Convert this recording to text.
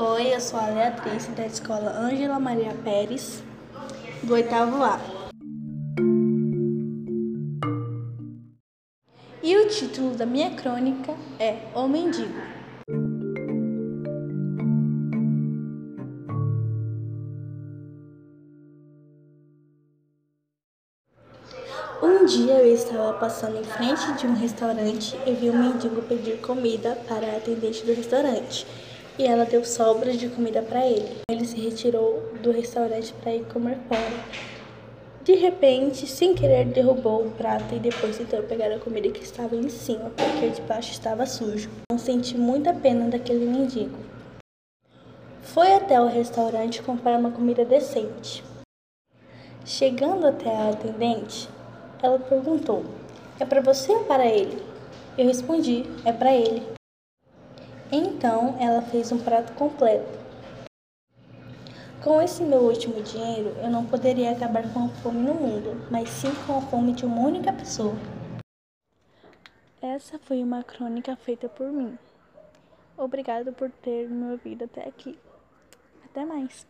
Oi, eu sou a Leatriz da escola Ângela Maria Pérez, do oitavo A. E o título da minha crônica é O Mendigo. Um dia eu estava passando em frente de um restaurante e vi um mendigo pedir comida para a atendente do restaurante e ela deu sobras de comida para ele. Ele se retirou do restaurante para ir comer fora. De repente, sem querer, derrubou o prato e depois tentou pegar a comida que estava em cima, porque de baixo estava sujo. Não senti muita pena daquele mendigo. Foi até o restaurante comprar uma comida decente. Chegando até a atendente, ela perguntou: É para você ou para ele? Eu respondi: É para ele. Então ela fez um prato completo. Com esse meu último dinheiro, eu não poderia acabar com a fome no mundo, mas sim com a fome de uma única pessoa. Essa foi uma crônica feita por mim. Obrigado por ter me ouvido até aqui. Até mais.